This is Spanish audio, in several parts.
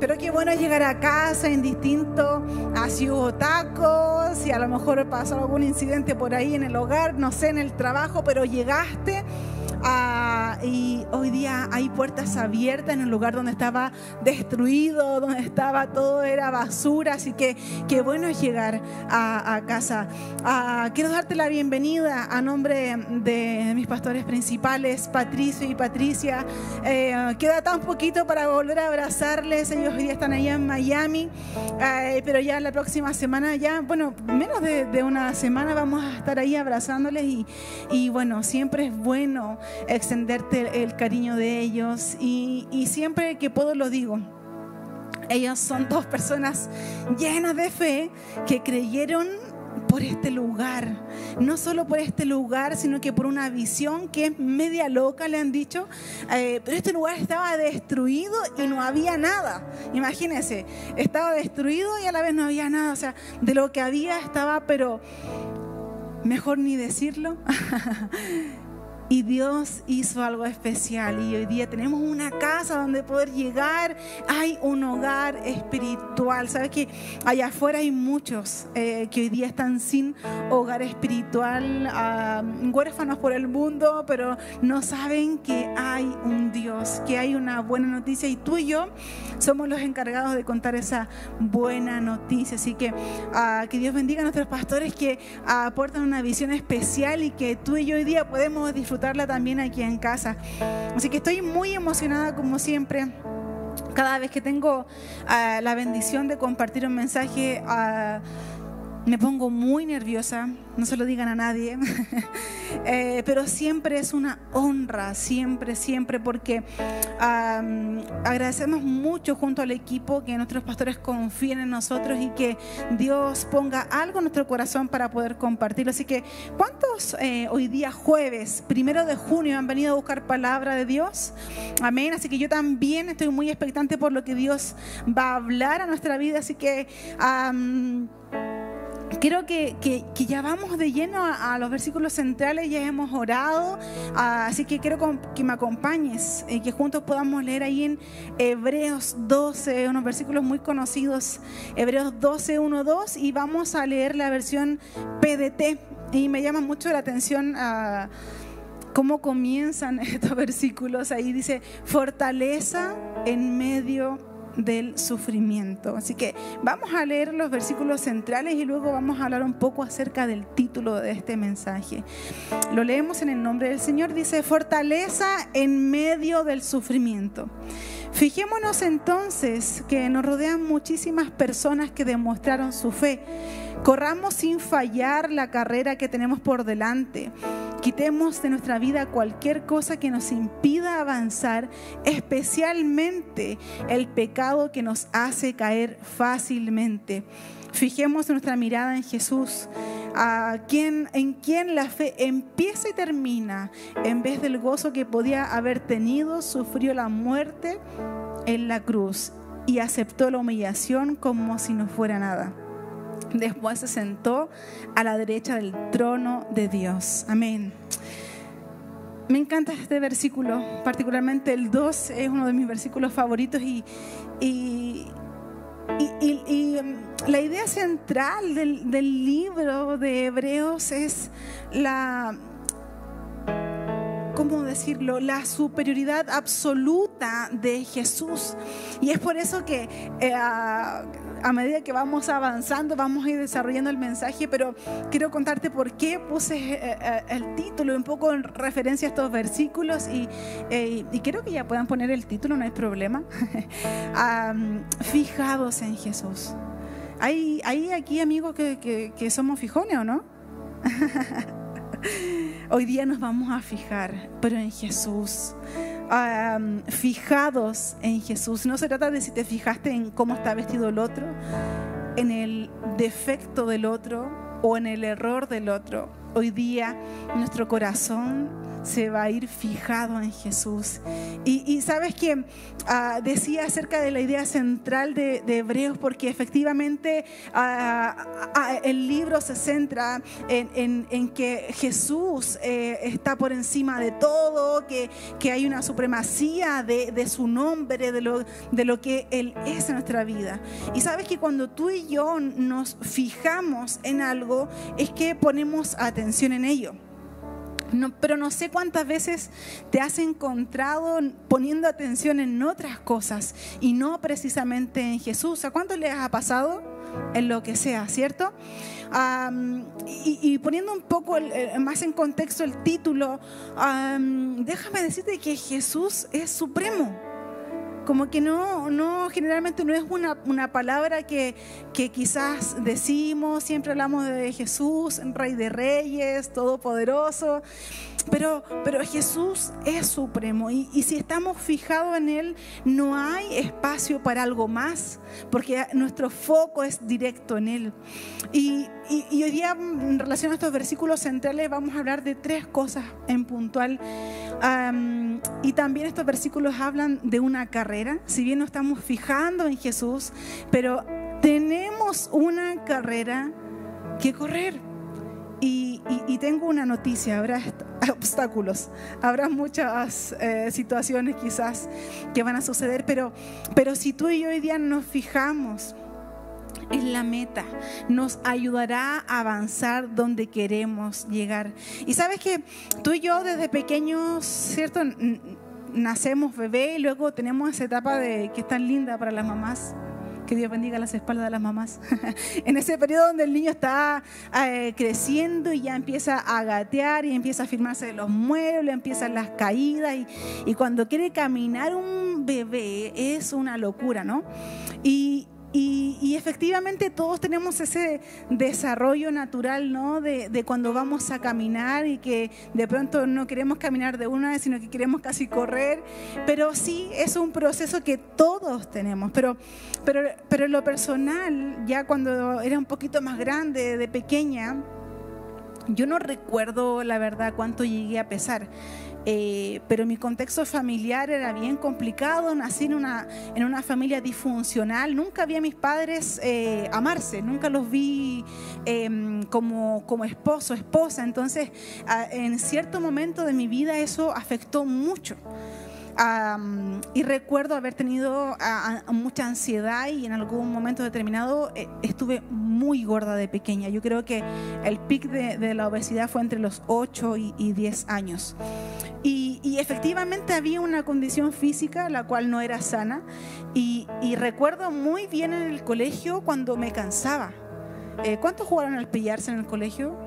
pero qué bueno llegar a casa indistinto a si hubo tacos, si a lo mejor pasó algún incidente por ahí en el hogar, no sé, en el trabajo, pero llegaste Ah, y hoy día hay puertas abiertas en un lugar donde estaba destruido, donde estaba todo era basura, así que qué bueno es llegar a, casa. Ah, quiero darte la bienvenida a nombre de mis pastores principales, Patricio y Patricia. Eh, queda tan poquito para volver a abrazarles, ellos hoy día están allá en Miami, eh, pero ya la próxima semana, ya, bueno, menos de, una semana vamos a estar ahí abrazándoles y bueno, siempre es bueno extenderte el cariño de ellos y, siempre que puedo lo digo. Ellos son dos personas llenas de fe que creyeron por este lugar. No solo por este lugar, sino que por una visión que es media loca, le han dicho. Eh, pero este lugar estaba destruido y no había nada. Imagínense, estaba destruido y a la vez no había nada. O sea, de lo que había estaba, pero mejor ni decirlo. Y Dios hizo algo especial y hoy día tenemos una casa donde poder llegar. Hay un hogar espiritual. ¿Sabes que allá afuera hay muchos eh, que hoy día están sin hogar espiritual, huérfanos por el mundo, pero no saben que hay un Dios, que hay una buena noticia y tú y yo somos los encargados de contar esa buena noticia. Así que ah, que Dios bendiga a nuestros pastores que aportan una visión especial y que tú y yo hoy día podemos disfrutar también aquí en casa. Así que estoy muy emocionada como siempre. Cada vez que tengo ah, la bendición de compartir un mensaje, uh, me pongo muy nerviosa, no se lo digan a nadie, eh, pero siempre es una honra, siempre, siempre, porque agradecemos mucho junto al equipo que nuestros pastores confíen en nosotros y que Dios ponga algo en nuestro corazón para poder compartirlo. Así que, ¿cuántos eh, hoy día jueves, primero de junio, han venido a buscar palabra de Dios? Amén. Así que yo también estoy muy expectante por lo que Dios va a hablar a nuestra vida. Así que... Quiero que, ya vamos de lleno a, los versículos centrales, ya hemos orado, ah, así que quiero que me acompañes y que juntos podamos leer ahí en Hebreos 12, unos versículos muy conocidos, Hebreos 12, 1, 2, y vamos a leer la versión PDT. Y me llama mucho la atención ah, cómo comienzan estos versículos. Ahí dice, fortaleza en medio del sufrimiento. Así que vamos a leer los versículos centrales y luego vamos a hablar un poco acerca del título de este mensaje. Lo leemos en el nombre del Señor. Dice, fortaleza en medio del sufrimiento. Fijémonos entonces que nos rodean muchísimas personas que demostraron su fe. Corramos sin fallar la carrera que tenemos por delante Quitemos de nuestra vida cualquier cosa que nos impida avanzar, especialmente el pecado que nos hace caer fácilmente. Fijemos nuestra mirada en Jesús, a quien, en quien la fe empieza y termina. En vez del gozo que podía haber tenido, sufrió la muerte en la cruz y aceptó la humillación como si no fuera nada. Después se sentó a la derecha del trono de Dios. Amén. Me encanta este versículo, particularmente el 2 es uno de mis versículos favoritos y, y, um, la idea central del, del libro de Hebreos es la, ¿cómo decirlo?, la superioridad absoluta de Jesús. Y es por eso que eh, a medida que vamos avanzando, vamos a ir desarrollando el mensaje, pero quiero contarte por qué puse eh, eh, el título, un poco en referencia a estos versículos y, eh, y quiero que ya puedan poner el título, no hay problema. fijados en Jesús. ¿Hay, hay aquí amigos que, que somos fijones o no? Hoy día nos vamos a fijar, pero en Jesús fijados en Jesús. No se trata de si te fijaste en cómo está vestido el otro, en el defecto del otro o en el error del otro. Hoy día nuestro corazón se va a ir fijado en Jesús. Y, sabes que ah, decía acerca de la idea central de, Hebreos, porque efectivamente ah, ah, el libro se centra en, que Jesús eh, está por encima de todo, que, que hay una supremacía de, de, su nombre, de lo, de lo que Él es en nuestra vida. Y sabes que cuando tú y yo nos fijamos en algo, es que ponemos atención en ello. Pero no sé cuántas veces te has encontrado poniendo atención en otras cosas y no precisamente en Jesús. ¿A cuánto le ha pasado? En lo que sea, ¿cierto? y, poniendo un poco más en contexto el título, déjame decirte que Jesús es supremo como que no, no generalmente no es una, una palabra que, que, quizás decimos, siempre hablamos de Jesús, Rey de Reyes, Todopoderoso, pero, pero Jesús es supremo y, y si estamos fijados en Él, no hay espacio para algo más, porque nuestro foco es directo en Él. Y, y, hoy día, en relación a estos versículos centrales, vamos a hablar de tres cosas en puntual. y también estos versículos hablan de una carrera, si bien nos estamos fijando en Jesús, pero tenemos una carrera que correr. Y, tengo una noticia, habrá obstáculos, habrá muchas eh, situaciones quizás que van a suceder, pero, pero si tú y yo hoy día nos fijamos es la meta, nos ayudará a avanzar donde queremos llegar. Y sabes que tú y yo desde pequeños, ¿cierto? Nacemos bebé y luego tenemos esa etapa de que es tan linda para las mamás. Que Dios bendiga las espaldas de las mamás. en ese periodo donde el niño está eh, creciendo y ya empieza a gatear y empieza a firmarse de los muebles, empiezan las caídas y, y cuando quiere caminar un bebé es una locura, ¿no? Y, efectivamente todos tenemos ese desarrollo natural, ¿no? De, cuando vamos a caminar y que de pronto no queremos caminar de una vez, sino que queremos casi correr. Pero sí, es un proceso que todos tenemos. Pero, pero, pero en lo personal, ya cuando era un poquito más grande, de pequeña, yo no recuerdo la verdad cuánto llegué a pesar. Eh, pero mi contexto familiar era bien complicado, nací en una, en una familia disfuncional, nunca vi a mis padres eh, amarse, nunca los vi em, como, como esposo, esposa, entonces en cierto momento de mi vida eso afectó mucho y recuerdo haber tenido mucha ansiedad y en algún momento determinado eh, estuve muy gorda de pequeña. Yo creo que el pic de, la obesidad fue entre los 8 y, 10 años. Y, efectivamente había una condición física la cual no era sana. Y, recuerdo muy bien en el colegio cuando me cansaba. Eh, ¿Cuántos jugaron al pillarse en el colegio?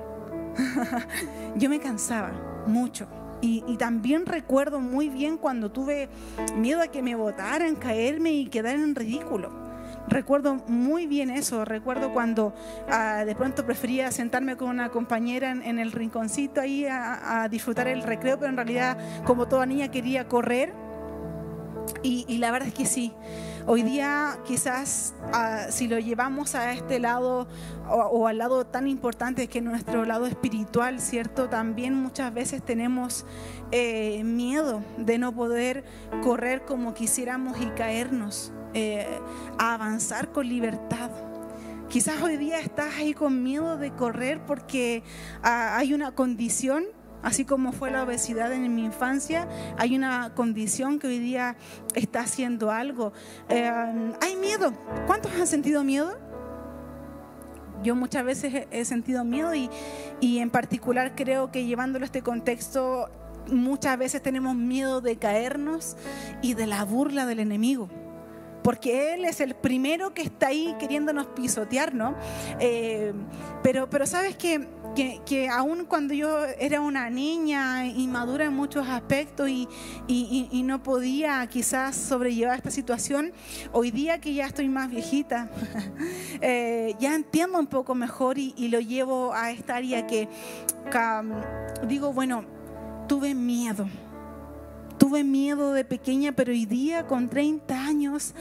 Yo me cansaba mucho. Y, también recuerdo muy bien cuando tuve miedo a que me botaran, caerme y quedar en ridículo. Recuerdo muy bien eso, recuerdo cuando ah, de pronto prefería sentarme con una compañera en, el rinconcito ahí a, disfrutar el recreo, pero en realidad como toda niña quería correr. y la verdad es que sí, Hoy día quizás ah, si lo llevamos a este lado o, al lado tan importante que nuestro lado espiritual, ¿cierto? También muchas veces tenemos eh, miedo de no poder correr como quisiéramos y caernos, eh, a avanzar con libertad. Quizás hoy día estás ahí con miedo de correr porque ah, hay una condición Así como fue la obesidad en mi infancia, hay una condición que hoy día está haciendo algo. Eh, hay miedo. ¿Cuántos han sentido miedo? Yo muchas veces he sentido miedo y, y en particular creo que llevándolo a este contexto, muchas veces tenemos miedo de caernos y de la burla del enemigo porque Él es el primero que está ahí queriéndonos pisotear, ¿no? Eh, pero, pero sabes que que, que aún cuando yo era una niña inmadura en muchos aspectos y, y, no podía quizás sobrellevar esta situación, hoy día que ya estoy más viejita, eh, ya entiendo un poco mejor y, lo llevo a esta área que digo, bueno, tuve miedo. Tuve miedo de pequeña, pero hoy día con 30 años,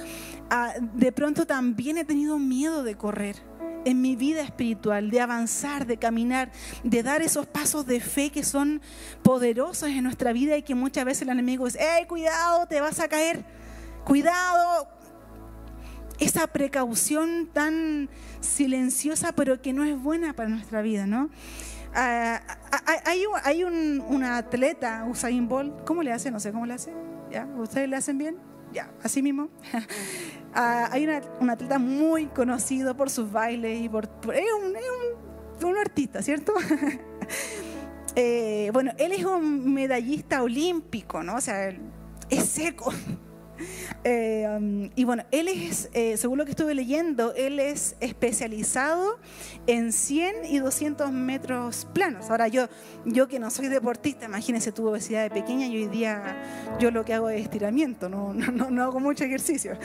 ah, de pronto también he tenido miedo de correr en mi vida espiritual, de avanzar, de caminar, de dar esos pasos de fe que son poderosos en nuestra vida y que muchas veces el enemigo dice, hey, cuidado, te vas a caer, cuidado. Esa precaución tan silenciosa pero que no es buena para nuestra vida, ¿no? Ah, ah, ah, hay, un, atleta, Usain Bolt, ¿cómo le hace? No sé cómo le hace. ¿Ustedes le hacen bien? Ya, así mismo. hay una, un atleta muy conocido por sus bailes y por... es, un, es un, artista, ¿cierto? Eh, bueno, él es un medallista olímpico, ¿no? O sea, es seco. Eh, um, y bueno, él es, eh, según lo que estuve leyendo, él es especializado en 100 y 200 metros planos. Ahora yo, yo que no soy deportista, imagínense, tuve obesidad de pequeña y hoy día yo lo que hago es estiramiento, no, no, no hago mucho ejercicio.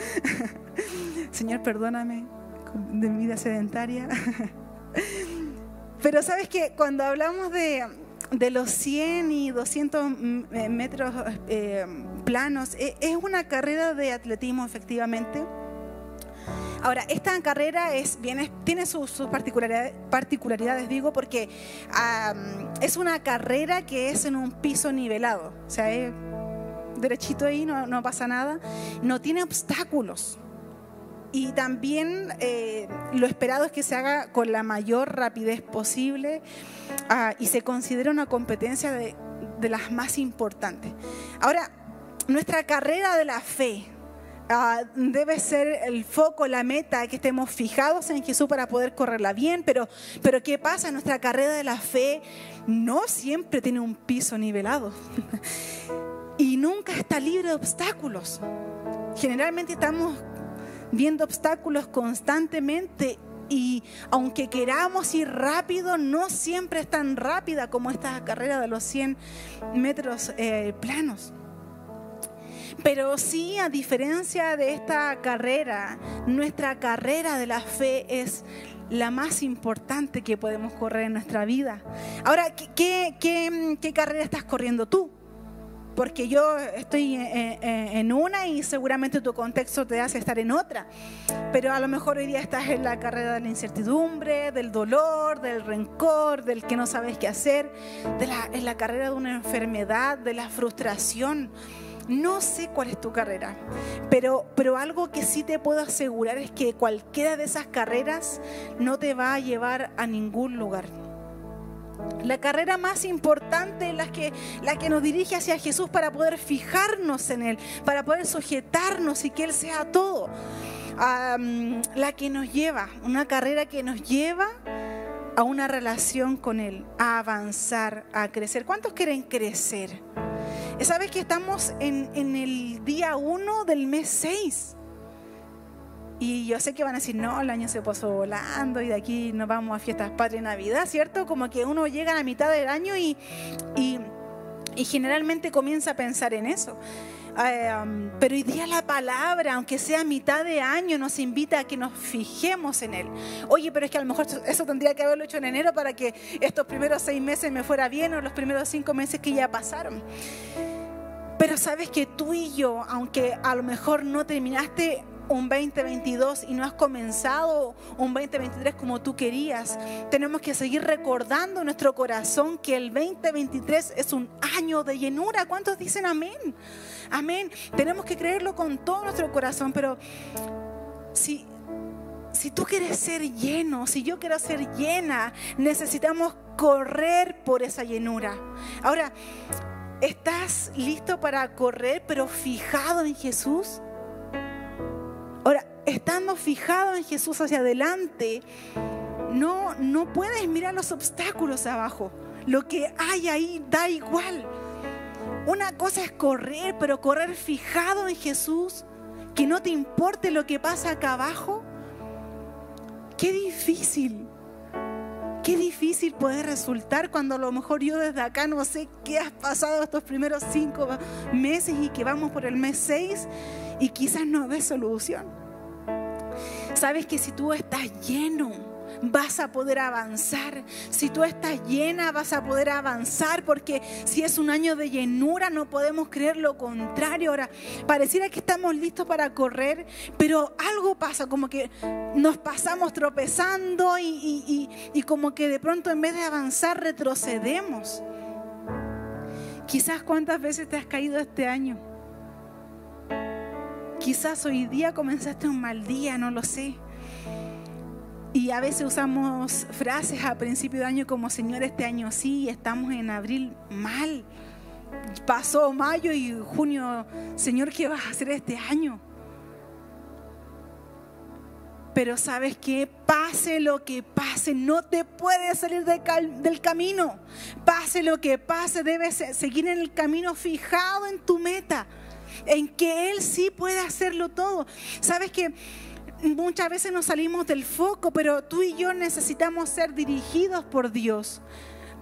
Señor, perdóname de mi vida sedentaria. Pero sabes que cuando hablamos de de los 100 y 200 mm, eh, metros eh, planos, eh, es una carrera de atletismo efectivamente. Ahora, esta carrera es, tiene sus, particularidades, digo, porque es una carrera que es en un piso nivelado, o sea, es derechito ahí, no pasa nada, no tiene obstáculos. Y también eh, lo esperado es que se haga con la mayor rapidez posible ah, y se considera una competencia de, las más importantes. Ahora, nuestra carrera de la fe, ah, debe ser el foco, la meta, que estemos fijados en Jesús para poder correrla bien, pero, pero ¿qué pasa? Nuestra carrera de la fe no siempre tiene un piso nivelado y nunca está libre de obstáculos. Generalmente estamos viendo obstáculos constantemente y aunque queramos ir rápido, no siempre es tan rápida como esta carrera de los 100 metros eh, planos. Pero sí, a diferencia de esta carrera, nuestra carrera de la fe es la más importante que podemos correr en nuestra vida. Ahora, ¿qué, qué carrera estás corriendo tú? Porque yo estoy en una y seguramente tu contexto te hace estar en otra. Pero a lo mejor hoy día estás en la carrera de la incertidumbre, del dolor, del rencor, del que no sabes qué hacer, de la, en la carrera de una enfermedad, de la frustración. No sé cuál es tu carrera, pero, pero algo que sí te puedo asegurar es que cualquiera de esas carreras no te va a llevar a ningún lugar. La carrera más importante la que, la que nos dirige hacia Jesús para poder fijarnos en Él, para poder sujetarnos y que Él sea todo. la que nos lleva, una carrera que nos lleva a una relación con Él, a avanzar, a crecer. ¿Cuántos quieren crecer? ¿Sabes que estamos en, en el día 1 del mes 6? Y yo sé que van a decir, no, el año se pasó volando y de aquí nos vamos a fiestas patria Navidad, ¿cierto? Como que uno llega a la mitad del año y, y, generalmente comienza a pensar en eso. Um, pero hoy día la palabra, aunque sea mitad de año, nos invita a que nos fijemos en él. Oye, pero es que a lo mejor eso tendría que haberlo hecho en enero para que estos primeros seis meses me fuera bien o los primeros cinco meses que ya pasaron. Pero sabes que tú y yo, aunque a lo mejor no terminaste un 2022 y no has comenzado un 2023 como tú querías. Tenemos que seguir recordando en nuestro corazón que el 2023 es un año de llenura. ¿Cuántos dicen amén? Amén. Tenemos que creerlo con todo nuestro corazón, pero si si tú quieres ser lleno, si yo quiero ser llena, necesitamos correr por esa llenura. Ahora, ¿estás listo para correr pero fijado en Jesús? Estando fijado en Jesús hacia adelante, no, no puedes mirar los obstáculos abajo. Lo que hay ahí da igual. Una cosa es correr, pero correr fijado en Jesús, que no te importe lo que pasa acá abajo. Qué difícil. Qué difícil puede resultar cuando a lo mejor yo desde acá no sé qué has pasado estos primeros cinco meses y que vamos por el mes seis y quizás no ves solución. Sabes que si tú estás lleno, vas a poder avanzar. Si tú estás llena, vas a poder avanzar, porque si es un año de llenura, no podemos creer lo contrario. Ahora, pareciera que estamos listos para correr, pero algo pasa, como que nos pasamos tropezando y, como que de pronto en vez de avanzar retrocedemos. Quizás cuántas veces te has caído este año. Quizás hoy día comenzaste un mal día, no lo sé. Y a veces usamos frases a principio de año como, Señor, este año sí, estamos en abril mal. Pasó mayo y junio, Señor, ¿qué vas a hacer este año? Pero sabes que pase lo que pase, no te puedes salir del camino. Pase lo que pase, debes seguir en el camino fijado en tu meta, en que Él sí puede hacerlo todo. Sabes que muchas veces nos salimos del foco, pero tú y yo necesitamos ser dirigidos por Dios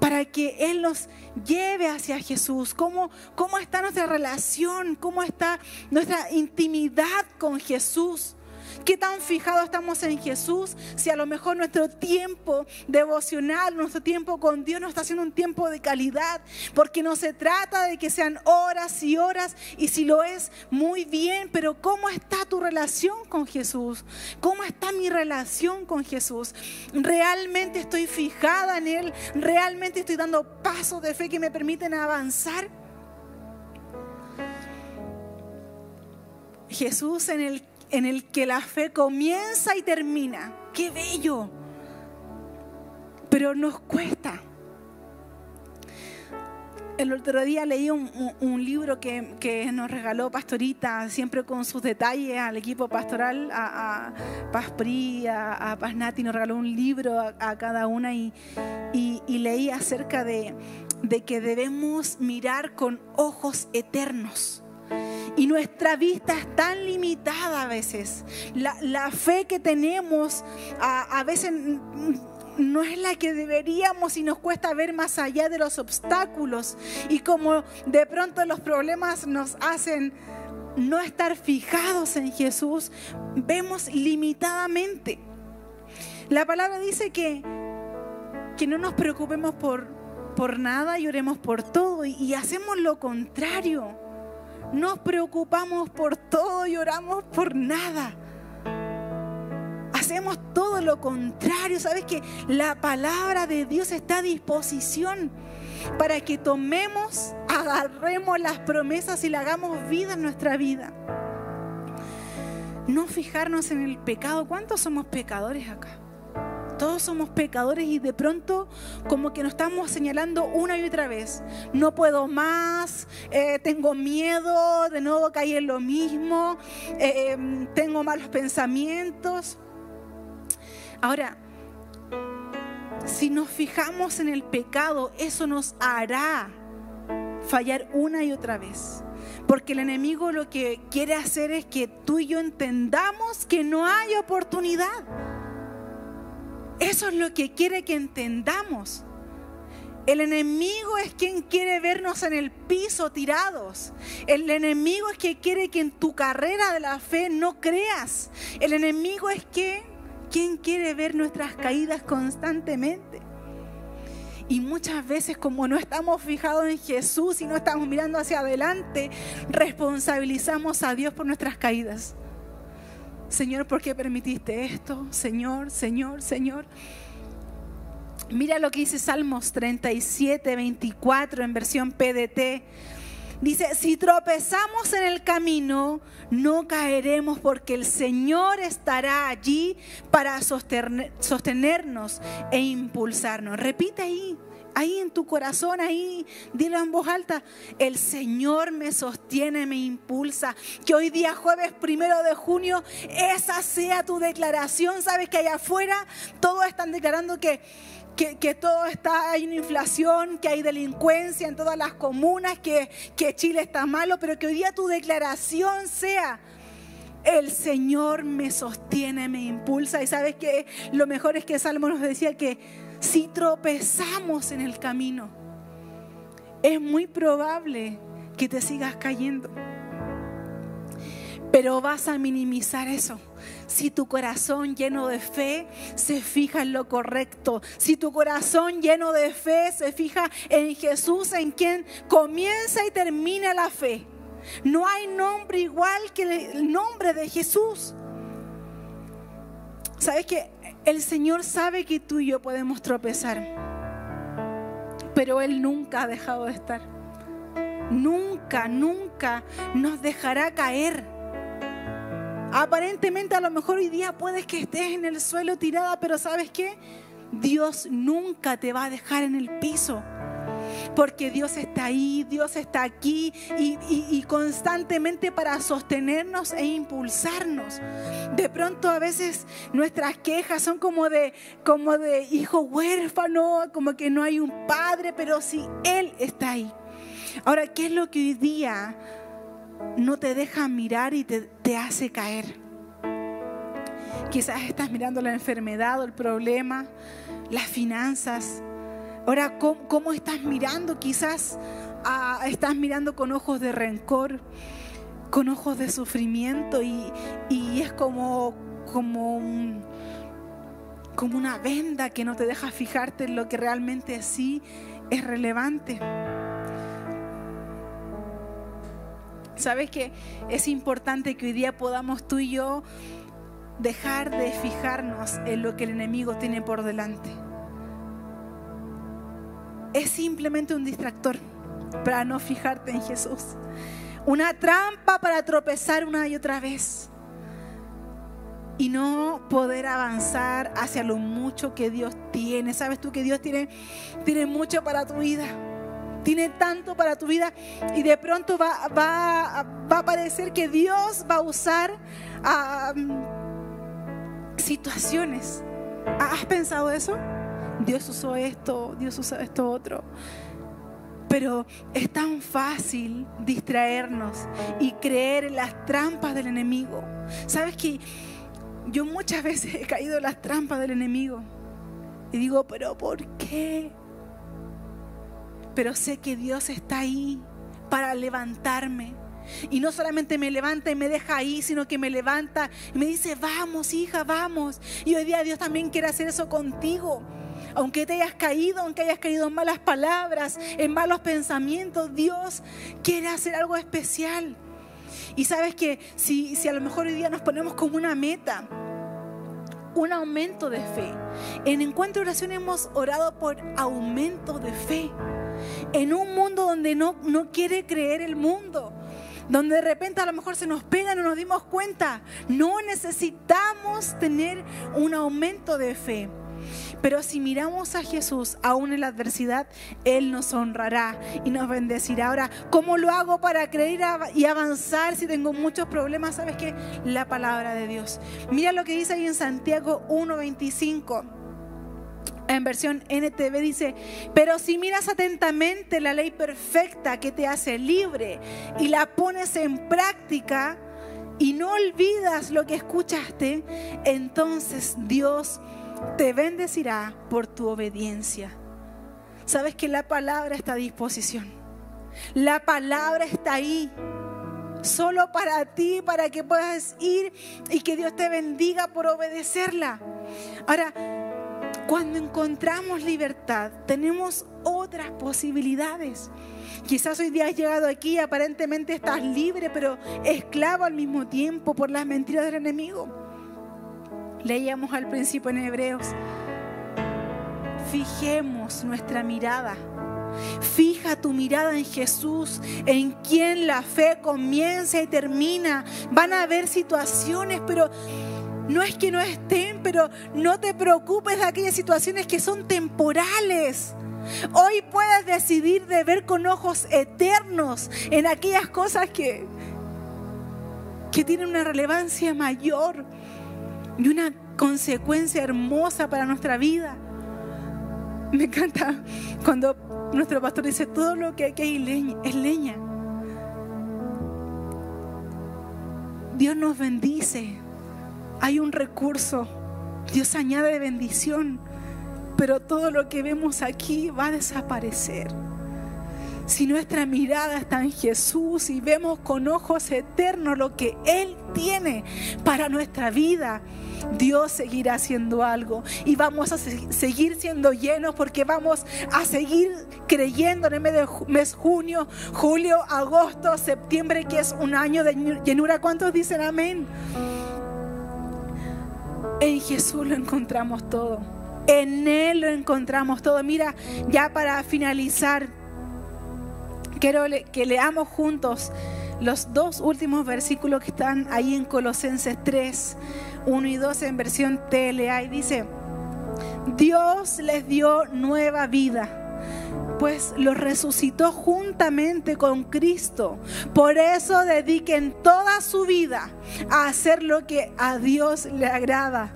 para que Él nos lleve hacia Jesús. ¿Cómo, ¿Cómo está nuestra relación? ¿Cómo está nuestra intimidad con Jesús? ¿Qué tan fijados estamos en Jesús? Si a lo mejor nuestro tiempo devocional, nuestro tiempo con Dios no está siendo un tiempo de calidad, porque no se trata de que sean horas y horas, y si lo es, muy bien, pero ¿cómo está tu relación con Jesús? ¿Cómo está mi relación con Jesús? ¿Realmente estoy fijada en Él? ¿Realmente estoy dando pasos de fe que me permiten avanzar? Jesús en el en el que la fe comienza y termina. ¡Qué bello! Pero nos cuesta. El otro día leí un, libro que, nos regaló Pastorita, siempre con sus detalles al equipo pastoral, a, Paz Pri, a, Paz Nati, nos regaló un libro a, cada una y, leí acerca de que debemos mirar con ojos eternos y nuestra vista es tan limitada a veces. La, fe que tenemos a, veces no es la que deberíamos y nos cuesta ver más allá de los obstáculos. Y como de pronto los problemas nos hacen no estar fijados en Jesús, vemos limitadamente. La palabra dice que, que no nos preocupemos por, por nada y oremos por todo y hacemos lo contrario. Nos preocupamos por todo y oramos por nada. Hacemos todo lo contrario. Sabes que la palabra de Dios está a disposición para que tomemos, agarremos las promesas y le hagamos vida en nuestra vida. No fijarnos en el pecado. ¿Cuántos somos pecadores acá? Todos somos pecadores y de pronto como que nos estamos señalando una y otra vez. No puedo más, eh, tengo miedo, de nuevo caí en lo mismo, eh, em, tengo malos pensamientos. Ahora, si nos fijamos en el pecado, eso nos hará fallar una y otra vez. Porque el enemigo lo que quiere hacer es que tú y yo entendamos que no hay oportunidad eso es lo que quiere que entendamos. El enemigo es quien quiere vernos en el piso tirados. El enemigo es quien quiere que en tu carrera de la fe no creas. El enemigo es que, quien quiere ver nuestras caídas constantemente. Y muchas veces como no estamos fijados en Jesús y no estamos mirando hacia adelante, responsabilizamos a Dios por nuestras caídas. Señor, ¿por qué permitiste esto? Señor, Señor, Señor. Mira lo que dice Salmos 37, 24 en versión PDT. Dice, si tropezamos en el camino, no caeremos porque el Señor estará allí para sostenernos e impulsarnos. Repite ahí, ahí en tu corazón, ahí, dilo en voz alta, el Señor me sostiene, me impulsa. Que hoy día jueves primero de junio, esa sea tu declaración. Sabes que allá afuera todos están declarando que... Que, todo está, hay una inflación, que hay delincuencia en todas las comunas, que, que Chile está malo, pero que hoy día tu declaración sea, el Señor me sostiene, me impulsa. Y sabes que lo mejor es que Salmo nos decía que si tropezamos en el camino, es muy probable que te sigas cayendo. pero vas a minimizar eso. Si tu corazón lleno de fe se fija en lo correcto, si tu corazón lleno de fe se fija en Jesús, en quien comienza y termina la fe. No hay nombre igual que el nombre de Jesús. ¿Sabes que el Señor sabe que tú y yo podemos tropezar? Pero Él nunca ha dejado de estar. Nunca, nunca nos dejará caer. Aparentemente a lo mejor hoy día puedes que estés en el suelo tirada, pero ¿sabes qué? Dios nunca te va a dejar en el piso porque Dios está ahí, Dios está aquí y, constantemente para sostenernos e impulsarnos. De pronto a veces nuestras quejas son como de, como de hijo huérfano, como que no hay un padre, pero sí Él está ahí. Ahora, ¿qué es lo que hoy día no te deja mirar y te, te hace caer? Quizás estás mirando la enfermedad o el problema, las finanzas, Ahora, ¿cómo, estás mirando? Quizás ah, estás mirando con ojos de rencor, con ojos de sufrimiento y, es como, como, como una venda que no te deja fijarte en lo que realmente sí es relevante. ¿Sabes que es importante que hoy día podamos tú y yo dejar de fijarnos en lo que el enemigo tiene por delante? Es simplemente un distractor para no fijarte en Jesús. Una trampa para tropezar una y otra vez. Y no poder avanzar hacia lo mucho que Dios tiene. ¿Sabes tú que Dios tiene, tiene mucho para tu vida? Tiene tanto para tu vida y de pronto va, va, va a parecer que Dios va a usar situaciones. ¿Has pensado eso? Dios usó esto, Dios usó esto otro. Pero es tan fácil distraernos y creer en las trampas del enemigo. ¿Sabes que yo muchas veces he caído en las trampas del enemigo? Y digo, pero ¿por qué? Pero sé que Dios está ahí para levantarme. Y no solamente me levanta y me deja ahí, sino que me levanta y me dice, vamos hija, vamos. Y hoy día Dios también quiere hacer eso contigo aunque te hayas caído, aunque hayas caído en malas palabras, en malos pensamientos, Dios quiere hacer algo especial. Y sabes que si, si a lo mejor hoy día nos ponemos como una meta, un aumento de fe. En Encuentro de Oración hemos orado por aumento de fe. En un mundo donde no, no quiere creer el mundo donde de repente a lo mejor se nos pega y no nos dimos cuenta. No necesitamos tener un aumento de fe. Pero si miramos a Jesús aún en la adversidad, Él nos honrará y nos bendecirá. Ahora, ¿cómo lo hago para creer y avanzar si tengo muchos problemas? ¿Sabes qué? La palabra de Dios. Mira lo que dice ahí en Santiago 1.25 en versión NTV dice, pero si miras atentamente la ley perfecta que te hace libre y la pones en práctica y no olvidas lo que escuchaste, entonces Dios te bendecirá por tu obediencia. Sabes que la palabra está a disposición. La palabra está ahí. Solo para ti, para que puedas ir y que Dios te bendiga por obedecerla. Ahora, cuando encontramos libertad, tenemos otras posibilidades. Quizás hoy día has llegado aquí y aparentemente estás libre, pero esclavo al mismo tiempo por las mentiras del enemigo. Leíamos al principio en Hebreos. Fijemos nuestra mirada. Fija tu mirada en Jesús, en quien la fe comienza y termina. Van a haber situaciones, pero no es que no estén, pero no te preocupes de aquellas situaciones que son temporales. Hoy puedes decidir de ver con ojos eternos en aquellas cosas que, que tienen una relevancia mayor y una consecuencia hermosa para nuestra vida. Me encanta cuando nuestro pastor dice, todo lo que aquí es leña. Dios nos bendice. Hay un recurso. Dios añade bendición. Pero todo lo que vemos aquí va a desaparecer. Si nuestra mirada está en Jesús y vemos con ojos eternos lo que Él tiene para nuestra vida, Dios seguirá haciendo algo y vamos a seguir siendo llenos porque vamos a seguir creyendo en el mes de mes junio, julio, agosto, septiembre, que es un año de llenura. ¿Cuántos dicen amén? En Jesús lo encontramos todo. En Él lo encontramos todo. Mira, ya para finalizar, quiero que leamos juntos los dos últimos versículos que están ahí en Colosenses 3, 1 y 2 en versión TLA. Y dice, Dios les dio nueva vida pues lo resucitó juntamente con Cristo. Por eso dediquen toda su vida a hacer lo que a Dios le agrada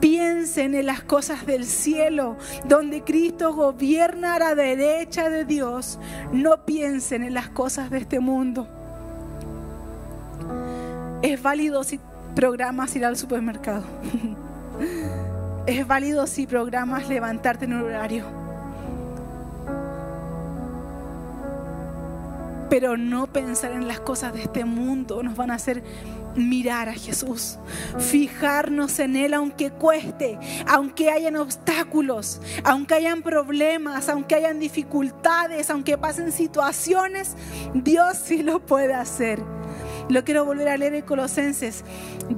Piensen en las cosas del cielo, donde Cristo gobierna a la derecha de Dios. No piensen en las cosas de este mundo. Es válido si programas ir al supermercado. Es válido si programas levantarte en un horario. Pero no pensar en las cosas de este mundo nos van a hacer mirar a Jesús, fijarnos en Él aunque cueste, aunque hayan obstáculos, aunque hayan problemas, aunque hayan dificultades, aunque pasen situaciones, Dios sí lo puede hacer. Lo quiero volver a leer en Colosenses.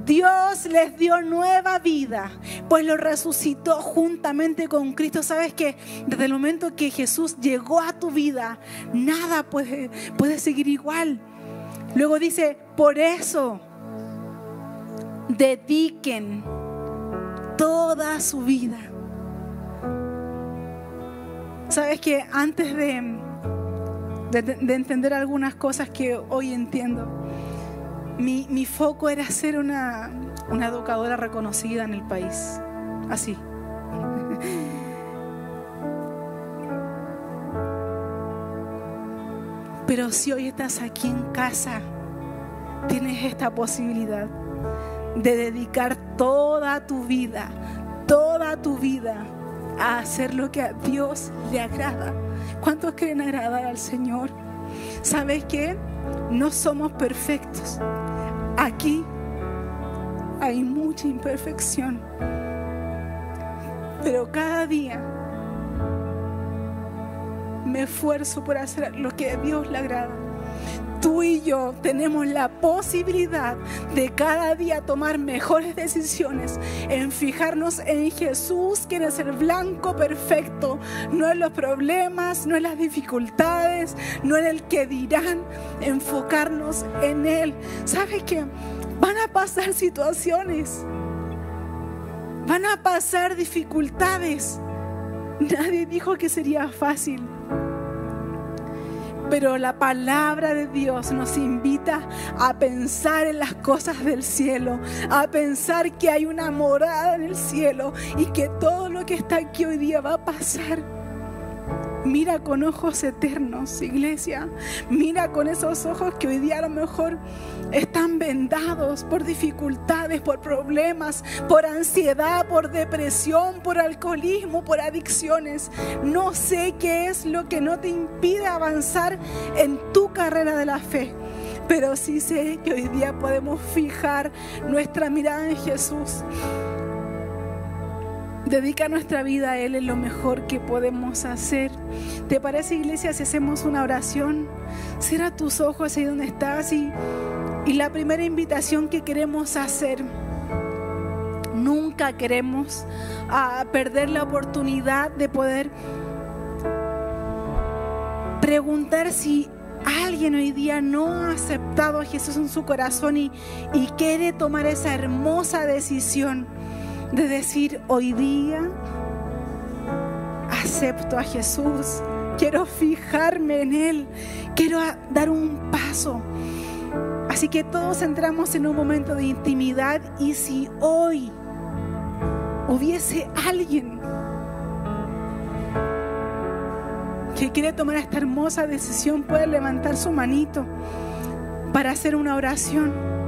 Dios les dio nueva vida, pues lo resucitó juntamente con Cristo. Sabes que desde el momento que Jesús llegó a tu vida, nada puede, puede seguir igual. Luego dice, por eso dediquen toda su vida. Sabes que antes de, de, entender algunas cosas que hoy entiendo, mi, mi foco era ser una, una educadora reconocida en el país. Así. Pero si hoy estás aquí en casa, tienes esta posibilidad de dedicar toda tu vida, toda tu vida a hacer lo que a Dios le agrada. ¿Cuántos quieren agradar al Señor? ¿Sabes qué? No somos perfectos. Aquí hay mucha imperfección. Pero cada día me esfuerzo por hacer lo que a Dios le agrada tú y yo tenemos la posibilidad de cada día tomar mejores decisiones, en fijarnos en Jesús, quien es el blanco perfecto, no en los problemas, no en las dificultades, no en el que dirán, enfocarnos en Él. ¿Sabes qué? Van a pasar situaciones, van a pasar dificultades. Nadie dijo que sería fácil. Pero la palabra de Dios nos invita a pensar en las cosas del cielo, a pensar que hay una morada en el cielo y que todo lo que está aquí hoy día va a pasar. Mira con ojos eternos, iglesia. Mira con esos ojos que hoy día a lo mejor están vendados por dificultades, por problemas, por ansiedad, por depresión, por alcoholismo, por adicciones. No sé qué es lo que no te impide avanzar en tu carrera de la fe. Pero sí sé que hoy día podemos fijar nuestra mirada en Jesús Dedica nuestra vida a Él es lo mejor que podemos hacer. ¿Te parece, iglesia, si hacemos una oración? Cierra tus ojos ahí donde estás y, y la primera invitación que queremos hacer. Nunca queremos ah, perder la oportunidad de poder preguntar si alguien hoy día no ha aceptado a Jesús en su corazón y, y quiere tomar esa hermosa decisión de decir hoy día acepto a Jesús, quiero fijarme en Él, quiero dar un paso. Así que todos entramos en un momento de intimidad y si hoy hubiese alguien que quiere tomar esta hermosa decisión, puede levantar su manito para hacer una oración.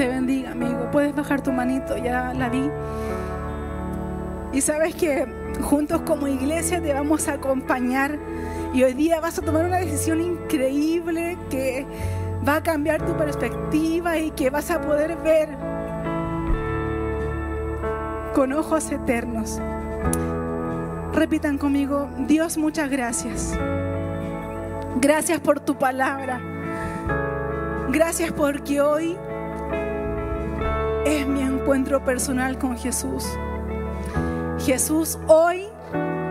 Te bendiga, amigo. Puedes bajar tu manito, ya la vi. Y sabes que juntos como iglesia te vamos a acompañar y hoy día vas a tomar una decisión increíble que va a cambiar tu perspectiva y que vas a poder ver con ojos eternos. Repitan conmigo, Dios, muchas gracias. Gracias por tu palabra. Gracias porque hoy es mi encuentro personal con Jesús. Jesús, hoy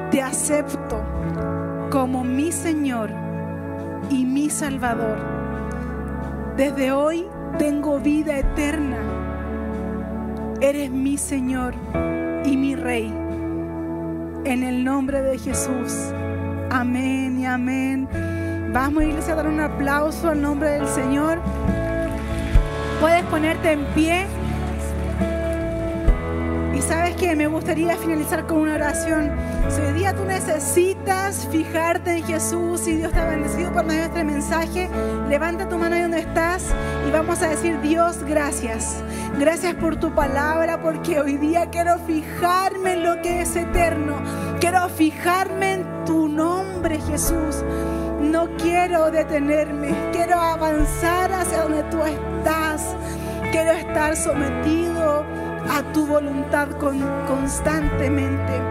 te acepto como mi Señor y mi Salvador. Desde hoy tengo vida eterna. Eres mi Señor y mi Rey. En el nombre de Jesús. Amén y amén. Vamos, iglesia, a dar un aplauso al nombre del Señor. Puedes ponerte en pie. Y sabes que me gustaría finalizar con una oración. Si hoy día tú necesitas fijarte en Jesús y Dios te ha bendecido por medio de este mensaje, levanta tu mano ahí donde estás y vamos a decir Dios, gracias. Gracias por tu palabra porque hoy día quiero fijarme en lo que es eterno. Quiero fijarme en tu nombre, Jesús. No quiero detenerme, quiero avanzar hacia donde tú estás. Quiero estar sometido a tu voluntad constantemente.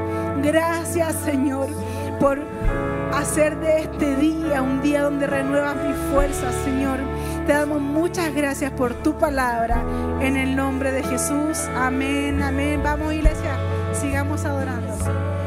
Gracias Señor por hacer de este día un día donde renuevas mis fuerzas, Señor. Te damos muchas gracias por tu palabra. En el nombre de Jesús. Amén, amén. Vamos iglesia, sigamos adorando.